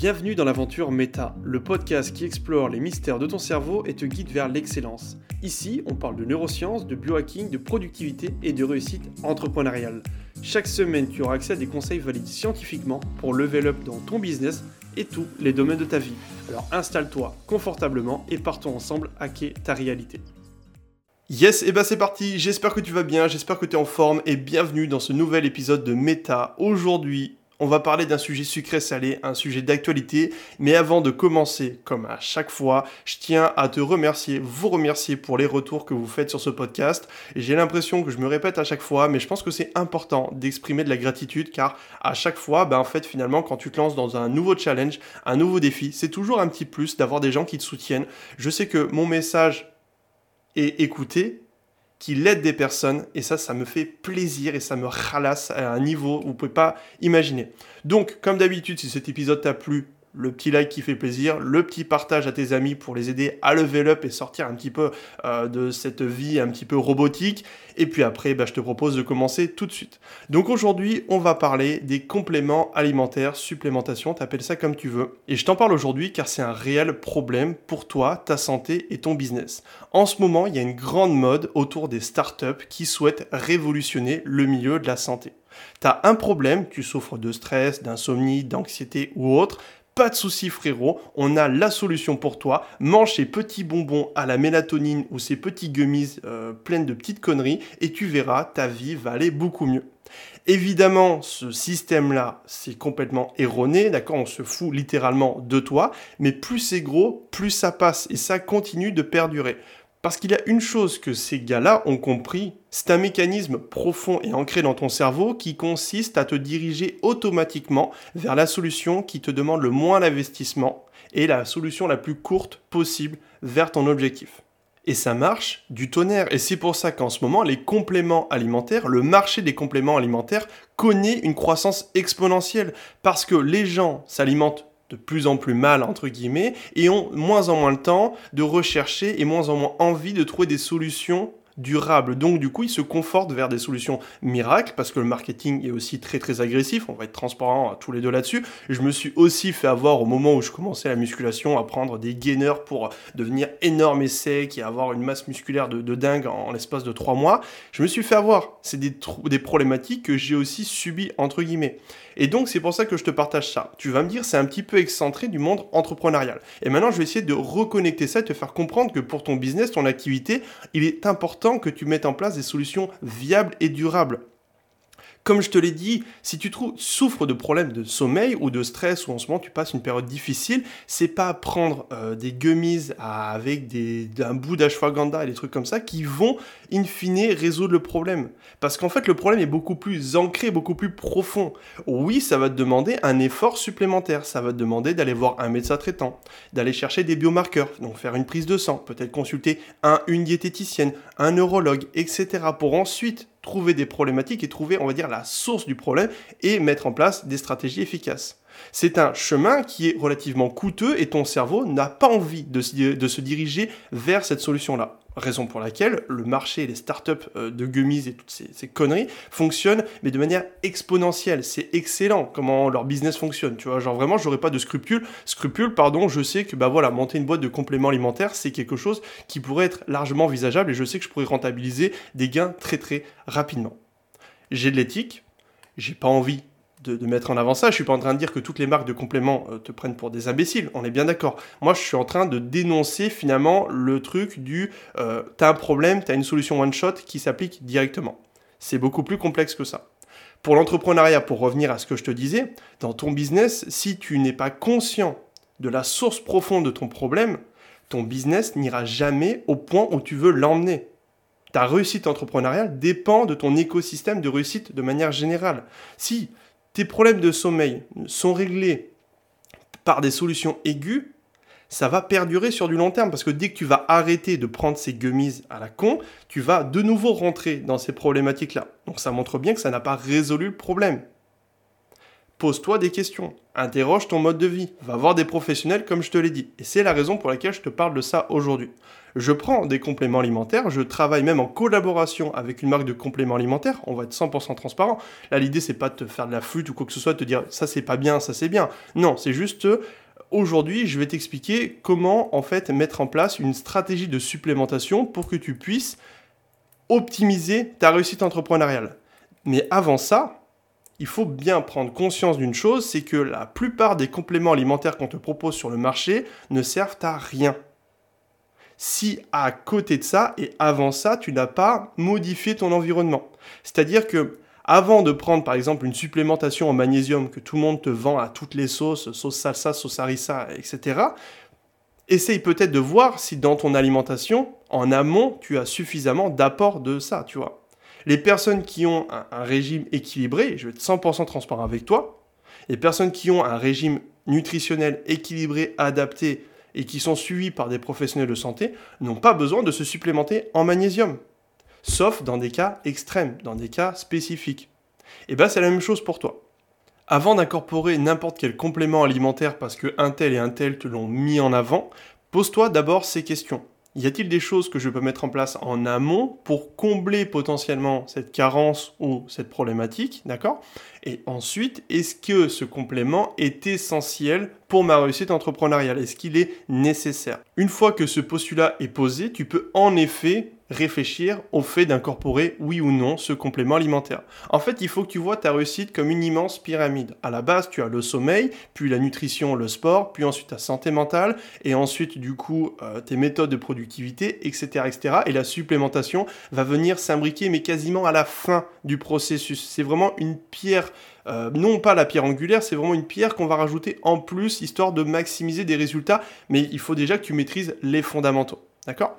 Bienvenue dans l'aventure Meta, le podcast qui explore les mystères de ton cerveau et te guide vers l'excellence. Ici, on parle de neurosciences, de biohacking, de productivité et de réussite entrepreneuriale. Chaque semaine, tu auras accès à des conseils validés scientifiquement pour level up dans ton business et tous les domaines de ta vie. Alors installe-toi confortablement et partons ensemble hacker ta réalité. Yes, et bah c'est parti, j'espère que tu vas bien, j'espère que tu es en forme et bienvenue dans ce nouvel épisode de Meta. Aujourd'hui, on va parler d'un sujet sucré-salé, un sujet d'actualité. Mais avant de commencer, comme à chaque fois, je tiens à te remercier, vous remercier pour les retours que vous faites sur ce podcast. J'ai l'impression que je me répète à chaque fois, mais je pense que c'est important d'exprimer de la gratitude car à chaque fois, ben en fait, finalement, quand tu te lances dans un nouveau challenge, un nouveau défi, c'est toujours un petit plus d'avoir des gens qui te soutiennent. Je sais que mon message est écouté, qui aide des personnes et ça, ça me fait plaisir et ça me ralasse à un niveau où vous pouvez pas imaginer. Donc, comme d'habitude, si cet épisode t'a plu, le petit like qui fait plaisir, le petit partage à tes amis pour les aider à level up et sortir un petit peu euh, de cette vie un petit peu robotique. Et puis après, bah, je te propose de commencer tout de suite. Donc aujourd'hui, on va parler des compléments alimentaires, supplémentation, t'appelles ça comme tu veux. Et je t'en parle aujourd'hui car c'est un réel problème pour toi, ta santé et ton business. En ce moment, il y a une grande mode autour des startups qui souhaitent révolutionner le milieu de la santé. T'as un problème, tu souffres de stress, d'insomnie, d'anxiété ou autre, pas de souci frérot, on a la solution pour toi. Mange ces petits bonbons à la mélatonine ou ces petits gummies euh, pleines de petites conneries et tu verras, ta vie va aller beaucoup mieux. Évidemment, ce système-là, c'est complètement erroné, d'accord? On se fout littéralement de toi, mais plus c'est gros, plus ça passe et ça continue de perdurer. Parce qu'il y a une chose que ces gars-là ont compris, c'est un mécanisme profond et ancré dans ton cerveau qui consiste à te diriger automatiquement vers la solution qui te demande le moins d'investissement et la solution la plus courte possible vers ton objectif. Et ça marche du tonnerre. Et c'est pour ça qu'en ce moment, les compléments alimentaires, le marché des compléments alimentaires connaît une croissance exponentielle. Parce que les gens s'alimentent de plus en plus mal, entre guillemets, et ont moins en moins le temps de rechercher et moins en moins envie de trouver des solutions durables. Donc du coup, ils se confortent vers des solutions miracles parce que le marketing est aussi très très agressif. On va être transparent tous les deux là-dessus. Je me suis aussi fait avoir au moment où je commençais la musculation à prendre des gainers pour devenir énorme et sec et avoir une masse musculaire de, dingue en, l'espace de trois mois. Je me suis fait avoir. C'est des, des problématiques que j'ai aussi subies entre guillemets. Et donc, c'est pour ça que je te partage ça. Tu vas me dire, c'est un petit peu excentré du monde entrepreneurial. Et maintenant, je vais essayer de reconnecter ça et te faire comprendre que pour ton business, ton activité, il est important que tu mettes en place des solutions viables et durables. Comme je te l'ai dit, si tu souffres de problèmes de sommeil ou de stress ou en ce moment tu passes une période difficile, c'est pas prendre euh, des gummies avec un bout d'ashwagandha et des trucs comme ça qui vont in fine résoudre le problème. Parce qu'en fait le problème est beaucoup plus ancré, beaucoup plus profond. Oui, ça va te demander un effort supplémentaire, ça va te demander d'aller voir un médecin traitant, d'aller chercher des biomarqueurs, donc faire une prise de sang, peut-être consulter un, une diététicienne, un neurologue, etc. pour ensuite trouver des problématiques et trouver, on va dire, la source du problème et mettre en place des stratégies efficaces. C'est un chemin qui est relativement coûteux et ton cerveau n'a pas envie de, se diriger vers cette solution-là. Raison pour laquelle le marché, les startups euh, de gummies et toutes ces, conneries fonctionnent, mais de manière exponentielle. C'est excellent comment leur business fonctionne. Tu vois, genre vraiment, j'aurais pas de scrupules. Scrupules, pardon, je sais que bah voilà, monter une boîte de compléments alimentaires, c'est quelque chose qui pourrait être largement envisageable et je sais que je pourrais rentabiliser des gains très très rapidement. J'ai de l'éthique, j'ai pas envie de, mettre en avant ça. Je suis pas en train de dire que toutes les marques de compléments euh, te prennent pour des imbéciles. On est bien d'accord. Moi, je suis en train de dénoncer finalement le truc du euh, t'as un problème, t'as une solution one shot qui s'applique directement. C'est beaucoup plus complexe que ça. Pour l'entrepreneuriat, pour revenir à ce que je te disais, dans ton business, si tu n'es pas conscient de la source profonde de ton problème, ton business n'ira jamais au point où tu veux l'emmener. Ta réussite entrepreneuriale dépend de ton écosystème de réussite de manière générale. Si tes problèmes de sommeil sont réglés par des solutions aiguës, ça va perdurer sur du long terme parce que dès que tu vas arrêter de prendre ces gummies à la con, tu vas de nouveau rentrer dans ces problématiques-là. Donc ça montre bien que ça n'a pas résolu le problème. Pose-toi des questions, interroge ton mode de vie, va voir des professionnels comme je te l'ai dit. Et c'est la raison pour laquelle je te parle de ça aujourd'hui. Je prends des compléments alimentaires, je travaille même en collaboration avec une marque de compléments alimentaires, on va être 100% transparent. Là l'idée c'est pas de te faire de la flûte ou quoi que ce soit, de te dire ça c'est pas bien, ça c'est bien. Non, c'est juste aujourd'hui je vais t'expliquer comment en fait mettre en place une stratégie de supplémentation pour que tu puisses optimiser ta réussite entrepreneuriale. Mais avant ça, il faut bien prendre conscience d'une chose, c'est que la plupart des compléments alimentaires qu'on te propose sur le marché ne servent à rien. Si à côté de ça et avant ça, tu n'as pas modifié ton environnement. C'est-à-dire que avant de prendre par exemple une supplémentation en magnésium que tout le monde te vend à toutes les sauces, sauce salsa, sauce harissa, etc., essaye peut-être de voir si dans ton alimentation, en amont, tu as suffisamment d'apport de ça, tu vois. Les personnes qui ont un, régime équilibré, je vais être 100% transparent avec toi, les personnes qui ont un régime nutritionnel équilibré, adapté et qui sont suivies par des professionnels de santé n'ont pas besoin de se supplémenter en magnésium. Sauf dans des cas extrêmes, dans des cas spécifiques. Et bien c'est la même chose pour toi. Avant d'incorporer n'importe quel complément alimentaire parce que un tel et un tel te l'ont mis en avant, pose-toi d'abord ces questions. Y a-t-il des choses que je peux mettre en place en amont pour combler potentiellement cette carence ou cette problématique, d'accord? Et ensuite, est-ce que ce complément est essentiel pour ma réussite entrepreneuriale? Est-ce qu'il est nécessaire? Une fois que ce postulat est posé, tu peux en effet réfléchir au fait d'incorporer oui ou non ce complément alimentaire. En fait, il faut que tu vois ta réussite comme une immense pyramide. À la base, tu as le sommeil, puis la nutrition, le sport, puis ensuite ta santé mentale, et ensuite du coup euh, tes méthodes de productivité, etc., etc. Et la supplémentation va venir s'imbriquer, mais quasiment à la fin du processus. C'est vraiment une pierre euh, non pas la pierre angulaire, c'est vraiment une pierre qu'on va rajouter en plus, histoire de maximiser des résultats, mais il faut déjà que tu maîtrises les fondamentaux. D'accord?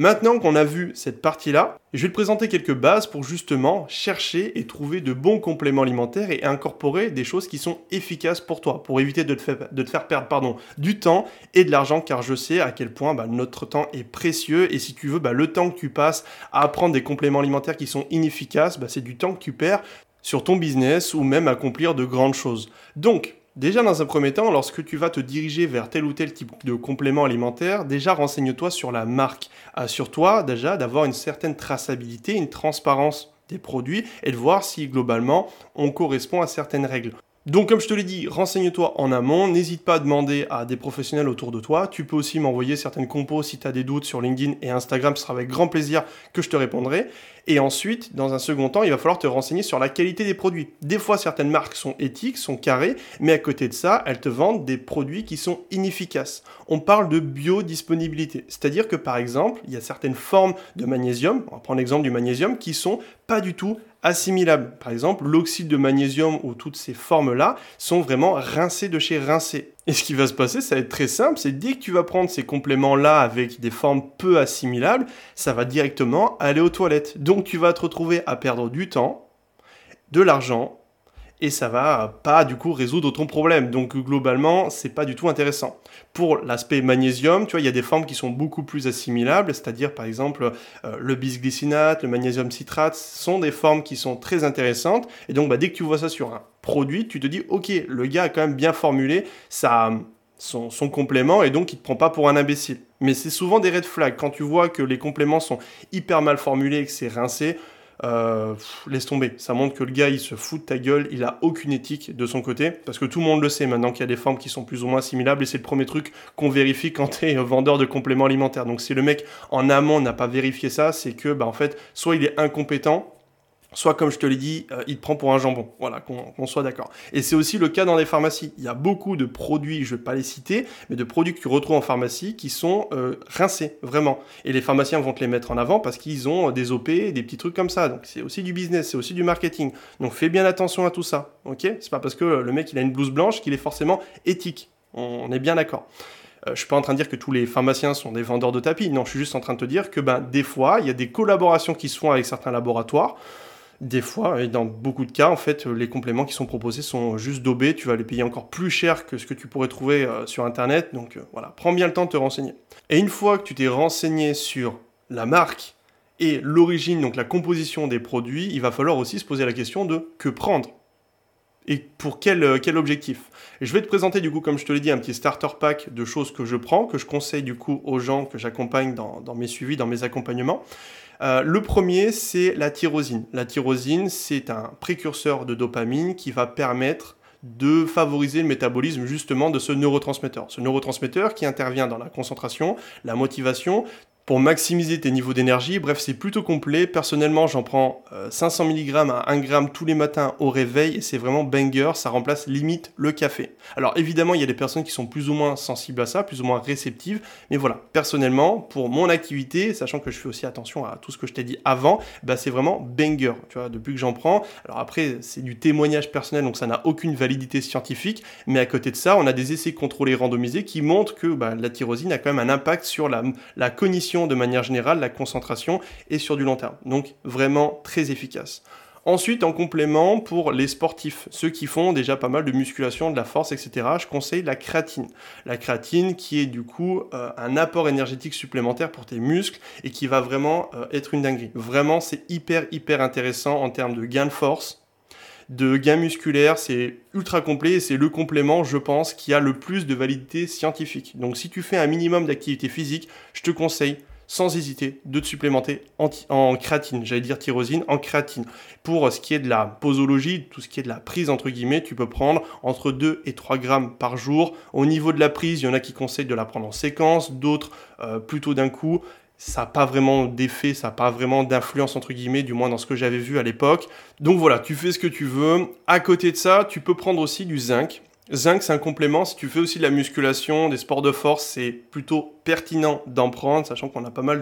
Maintenant qu'on a vu cette partie-là, je vais te présenter quelques bases pour justement chercher et trouver de bons compléments alimentaires et incorporer des choses qui sont efficaces pour toi, pour éviter de te faire, perdre du temps et de l'argent, car je sais à quel point bah, notre temps est précieux et si tu veux, bah, le temps que tu passes à apprendre des compléments alimentaires qui sont inefficaces, bah, c'est du temps que tu perds sur ton business ou même accomplir de grandes choses. Donc, Déjà dans un premier temps, lorsque tu vas te diriger vers tel ou tel type de complément alimentaire, déjà renseigne-toi sur la marque. Assure-toi déjà d'avoir une certaine traçabilité, une transparence des produits et de voir si globalement on correspond à certaines règles. Donc comme je te l'ai dit, renseigne-toi en amont, n'hésite pas à demander à des professionnels autour de toi. Tu peux aussi m'envoyer certaines compos si tu as des doutes sur LinkedIn et Instagram, ce sera avec grand plaisir que je te répondrai. Et ensuite, dans un second temps, il va falloir te renseigner sur la qualité des produits. Des fois, certaines marques sont éthiques, sont carrées, mais à côté de ça, elles te vendent des produits qui sont inefficaces. On parle de biodisponibilité, c'est-à-dire que par exemple, il y a certaines formes de magnésium, on va prendre l'exemple du magnésium, qui sont pas du tout assimilables. Par exemple, l'oxyde de magnésium ou toutes ces formes-là sont vraiment rincées de chez rincées. Et ce qui va se passer, ça va être très simple, c'est dès que tu vas prendre ces compléments-là avec des formes peu assimilables, ça va directement aller aux toilettes. Donc tu vas te retrouver à perdre du temps, de l'argent, et ça va pas du coup résoudre ton problème. Donc globalement, c'est pas du tout intéressant. Pour l'aspect magnésium, tu vois, il y a des formes qui sont beaucoup plus assimilables, c'est-à-dire par exemple euh, le bisglycinate, le magnésium citrate, sont des formes qui sont très intéressantes. Et donc bah, dès que tu vois ça sur un produit, tu te dis ok, le gars a quand même bien formulé son, complément et donc il te prend pas pour un imbécile. Mais c'est souvent des red flags quand tu vois que les compléments sont hyper mal formulés et que c'est rincé. Euh, laisse tomber. Ça montre que le gars, il se fout de ta gueule, il a aucune éthique de son côté, parce que tout le monde le sait maintenant qu'il y a des formes qui sont plus ou moins assimilables, et c'est le premier truc qu'on vérifie quand tu es vendeur de compléments alimentaires. Donc si le mec en amont n'a pas vérifié ça, c'est que, bah, en fait, soit il est incompétent, soit comme je te l'ai dit, euh, il te prend pour un jambon. Voilà, qu'on soit d'accord. Et c'est aussi le cas dans les pharmacies. Il y a beaucoup de produits, je ne vais pas les citer, mais de produits que tu retrouves en pharmacie qui sont euh, rincés, vraiment. Et les pharmaciens vont te les mettre en avant parce qu'ils ont des OP, des petits trucs comme ça. Donc c'est aussi du business, c'est aussi du marketing. Donc fais bien attention à tout ça, ok? C'est pas parce que le mec il a une blouse blanche qu'il est forcément éthique. On est bien d'accord. Euh, je suis pas en train de dire que tous les pharmaciens sont des vendeurs de tapis. Non, je suis juste en train de te dire que ben, des fois, il y a des collaborations qui se font avec certains laboratoires des fois, et dans beaucoup de cas, en fait, les compléments qui sont proposés sont juste daubés. Tu vas les payer encore plus cher que ce que tu pourrais trouver euh, sur Internet. Donc euh, voilà, prends bien le temps de te renseigner. Et une fois que tu t'es renseigné sur la marque et l'origine, donc la composition des produits, il va falloir aussi se poser la question de que prendre. et pour quel, quel objectif Je vais te présenter du coup, comme je te l'ai dit, un petit starter pack de choses que je prends, que je conseille du coup aux gens que j'accompagne dans mes suivis, dans mes accompagnements. Euh, le premier, c'est la tyrosine. La tyrosine, c'est un précurseur de dopamine qui va permettre de favoriser le métabolisme justement de ce neurotransmetteur. Ce neurotransmetteur qui intervient dans la concentration, la motivation, pour maximiser tes niveaux d'énergie. Bref, c'est plutôt complet. Personnellement, j'en prends 500 euh, mg à 1 g tous les matins au réveil c'est vraiment banger. Ça remplace limite le café. Alors évidemment, il y a des personnes qui sont plus ou moins sensibles à ça, plus ou moins réceptives. Mais voilà, personnellement, pour mon activité, sachant que je fais aussi attention à tout ce que je t'ai dit avant, bah, c'est vraiment banger. Tu vois, depuis que j'en prends. Alors après, c'est du témoignage personnel, donc ça n'a aucune validité scientifique. Mais à côté de ça, on a des essais contrôlés randomisés qui montrent que bah, la tyrosine a quand même un impact sur la cognition de manière générale, la concentration et sur du long terme. Donc vraiment très efficace. Ensuite, en complément, pour les sportifs, ceux qui font déjà pas mal de musculation, de la force, etc., je conseille la créatine. La créatine qui est du coup euh, un apport énergétique supplémentaire pour tes muscles et qui va vraiment euh, être une dinguerie. Vraiment, c'est hyper, hyper intéressant en termes de gain de force, de gain musculaire, c'est ultra complet et c'est le complément, je pense, qui a le plus de validité scientifique. Donc si tu fais un minimum d'activité physique, je te conseille sans hésiter de te supplémenter en, créatine, j'allais dire tyrosine, en créatine. Pour ce qui est de la posologie, tout ce qui est de la prise entre guillemets, tu peux prendre entre 2 et 3 grammes par jour. Au niveau de la prise, il y en a qui conseillent de la prendre en séquence, d'autres euh, plutôt d'un coup ça n'a pas vraiment d'effet, ça n'a pas vraiment d'influence entre guillemets, du moins dans ce que j'avais vu à l'époque. Donc voilà, tu fais ce que tu veux. À côté de ça, tu peux prendre aussi du zinc. Zinc, c'est un complément. Si tu fais aussi de la musculation, des sports de force, c'est plutôt pertinent d'en prendre, sachant qu'on a pas mal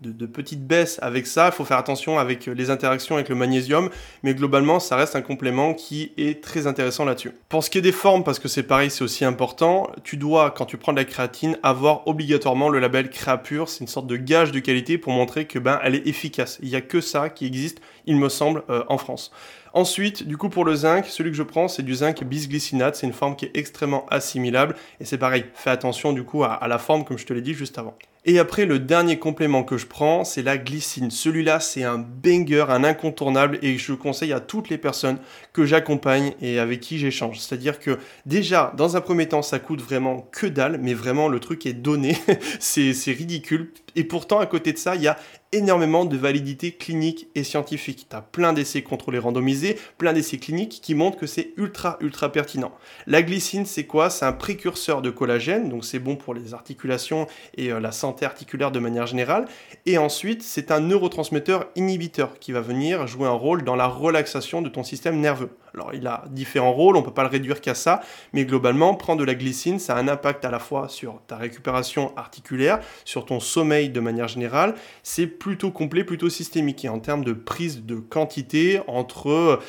de, petites baisses avec ça. Il faut faire attention avec les interactions avec le magnésium, mais globalement, ça reste un complément qui est très intéressant là-dessus. Pour ce qui est des formes, parce que c'est pareil, c'est aussi important, tu dois, quand tu prends de la créatine, avoir obligatoirement le label Créapure. C'est une sorte de gage de qualité pour montrer que ben, elle est efficace. Il n'y a que ça qui existe, il me semble, euh, en France. Ensuite, du coup, pour le zinc, celui que je prends, c'est du zinc bisglycinate. C'est une forme qui est extrêmement assimilable. Et c'est pareil, fais attention du coup à, la forme, comme je te l'ai dit juste avant. Et après, le dernier complément que je prends, c'est la glycine. Celui-là, c'est un banger, un incontournable, et je conseille à toutes les personnes que j'accompagne et avec qui j'échange. C'est-à-dire que déjà, dans un premier temps, ça coûte vraiment que dalle, mais vraiment le truc est donné. c'est ridicule. Et pourtant, à côté de ça, il y a énormément de validité clinique et scientifique. Tu as plein d'essais contrôlés randomisés, plein d'essais cliniques qui montrent que c'est ultra ultra pertinent. La glycine, c'est quoi? C'est un précurseur de collagène, donc c'est bon pour les articulations et euh, la santé articulaire de manière générale. Et ensuite, c'est un neurotransmetteur inhibiteur qui va venir jouer un rôle dans la relaxation de ton système nerveux. Alors il a différents rôles, on ne peut pas le réduire qu'à ça, mais globalement, prendre de la glycine, ça a un impact à la fois sur ta récupération articulaire, sur ton sommeil de manière générale. C'est plutôt complet, plutôt systémique. Et en termes de prise de quantité, entre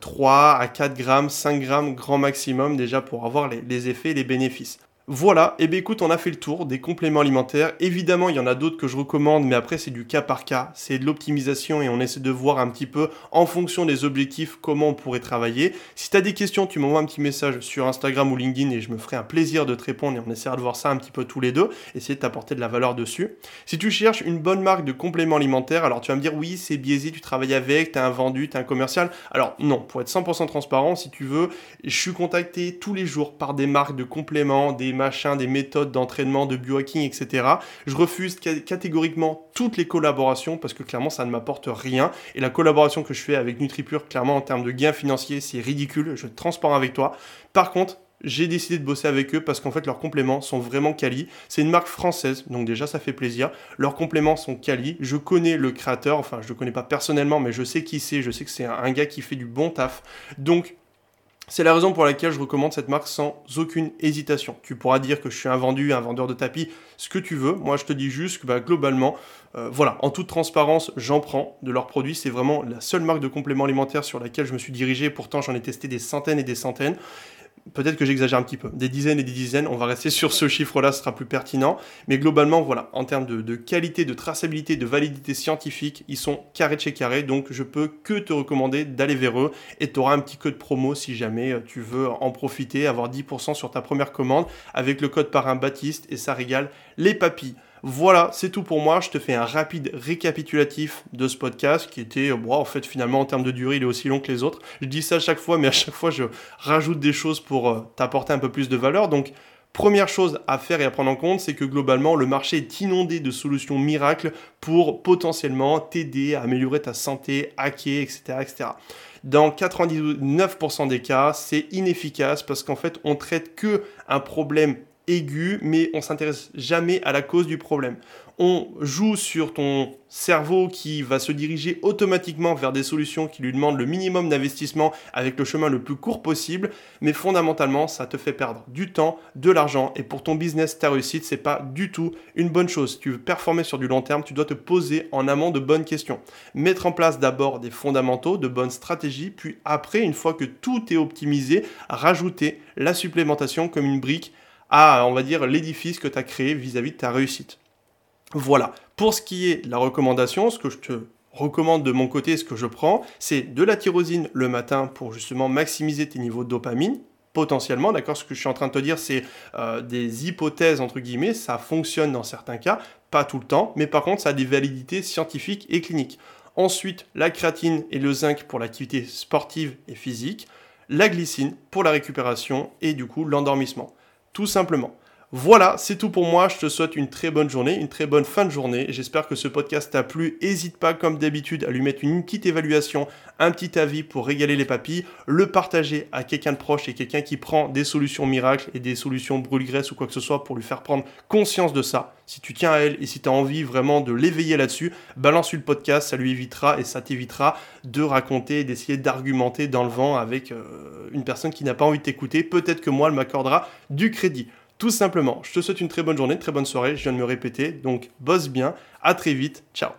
3 euh, à 4 grammes, 5 grammes grand maximum déjà pour avoir les, les effets et les bénéfices. Voilà, et eh bien écoute, on a fait le tour des compléments alimentaires. Évidemment, il y en a d'autres que je recommande, mais après c'est du cas par cas, c'est de l'optimisation et on essaie de voir un petit peu en fonction des objectifs comment on pourrait travailler. Si tu as des questions, tu m'envoies un petit message sur Instagram ou LinkedIn et je me ferai un plaisir de te répondre et on essaiera de voir ça un petit peu tous les deux, essayer de t'apporter de la valeur dessus. Si tu cherches une bonne marque de compléments alimentaires, alors tu vas me dire oui, c'est biaisé, tu travailles avec, tu as un vendu, tu as un commercial. Alors non, pour être 100% transparent, si tu veux, je suis contacté tous les jours par des marques de compléments, des machin, des méthodes d'entraînement, de biohacking, etc. Je refuse catégoriquement toutes les collaborations parce que clairement ça ne m'apporte rien. Et la collaboration que je fais avec NutriPure, clairement en termes de gains financiers, c'est ridicule. Je transparent avec toi. Par contre, j'ai décidé de bosser avec eux parce qu'en fait leurs compléments sont vraiment quali. C'est une marque française, donc déjà ça fait plaisir. Leurs compléments sont quali. Je connais le créateur, enfin je le connais pas personnellement, mais je sais qui c'est. Je sais que c'est un gars qui fait du bon taf. Donc c'est la raison pour laquelle je recommande cette marque sans aucune hésitation. Tu pourras dire que je suis un vendu, un vendeur de tapis, ce que tu veux. Moi, je te dis juste que bah, globalement, euh, voilà, en toute transparence, j'en prends de leurs produits. C'est vraiment la seule marque de complément alimentaire sur laquelle je me suis dirigé. Pourtant, j'en ai testé des centaines et des centaines peut-être que j'exagère un petit peu, des dizaines et des dizaines, on va rester sur ce chiffre-là, ce sera plus pertinent, mais globalement, voilà, en termes de, qualité, de traçabilité, de validité scientifique, ils sont carré de chez carré, donc je peux que te recommander d'aller vers eux, et tu auras un petit code promo si jamais euh, tu veux en profiter, avoir 10% sur ta première commande, avec le code parrain Baptiste, et ça régale les papilles. Voilà, c'est tout pour moi. Je te fais un rapide récapitulatif de ce podcast qui était, bon, en fait, finalement, en termes de durée, il est aussi long que les autres. Je dis ça à chaque fois, mais à chaque fois, je rajoute des choses pour euh, t'apporter un peu plus de valeur. Donc, Première chose à faire et à prendre en compte, c'est que globalement, le marché est inondé de solutions miracles pour potentiellement t'aider à améliorer ta santé, hacker, etc. etc. Dans 99% des cas, c'est inefficace parce qu'en fait, on traite que un problème aigu, mais on s'intéresse jamais à la cause du problème on joue sur ton cerveau qui va se diriger automatiquement vers des solutions qui lui demandent le minimum d'investissement avec le chemin le plus court possible, mais fondamentalement, ça te fait perdre du temps, de l'argent et pour ton business, ta réussite, c'est pas du tout une bonne chose. Tu veux performer sur du long terme, tu dois te poser en amont de bonnes questions. Mettre en place d'abord des fondamentaux, de bonnes stratégies, puis après, une fois que tout est optimisé, rajouter la supplémentation comme une brique à, on va dire, l'édifice que tu as créé vis-à-vis -vis de ta réussite. Voilà. Pour ce qui est de la recommandation, ce que je te recommande de mon côté, ce que je prends, c'est de la tyrosine le matin pour justement maximiser tes niveaux de dopamine, potentiellement, d'accord? Ce que je suis en train de te dire, c'est euh, des hypothèses, entre guillemets, ça fonctionne dans certains cas, pas tout le temps, mais par contre, ça a des validités scientifiques et cliniques. Ensuite, la créatine et le zinc pour l'activité sportive et physique, la glycine pour la récupération et du coup l'endormissement. Tout simplement. Voilà, c'est tout pour moi. Je te souhaite une très bonne journée, une très bonne fin de journée. J'espère que ce podcast t'a plu. N'hésite pas, comme d'habitude, à lui mettre une petite évaluation, un petit avis pour régaler les papilles, le partager à quelqu'un de proche et quelqu'un qui prend des solutions miracles et des solutions brûle-graisse ou quoi que ce soit pour lui faire prendre conscience de ça. Si tu tiens à elle et si tu as envie vraiment de l'éveiller là-dessus, balance-lui le podcast, ça lui évitera et ça t'évitera de raconter et d'essayer d'argumenter dans le vent avec euh, une personne qui n'a pas envie de t'écouter. Peut-être que moi, elle m'accordera du crédit. Tout simplement, je te souhaite une très bonne journée, très bonne soirée, je viens de me répéter, donc bosse bien, à très vite, ciao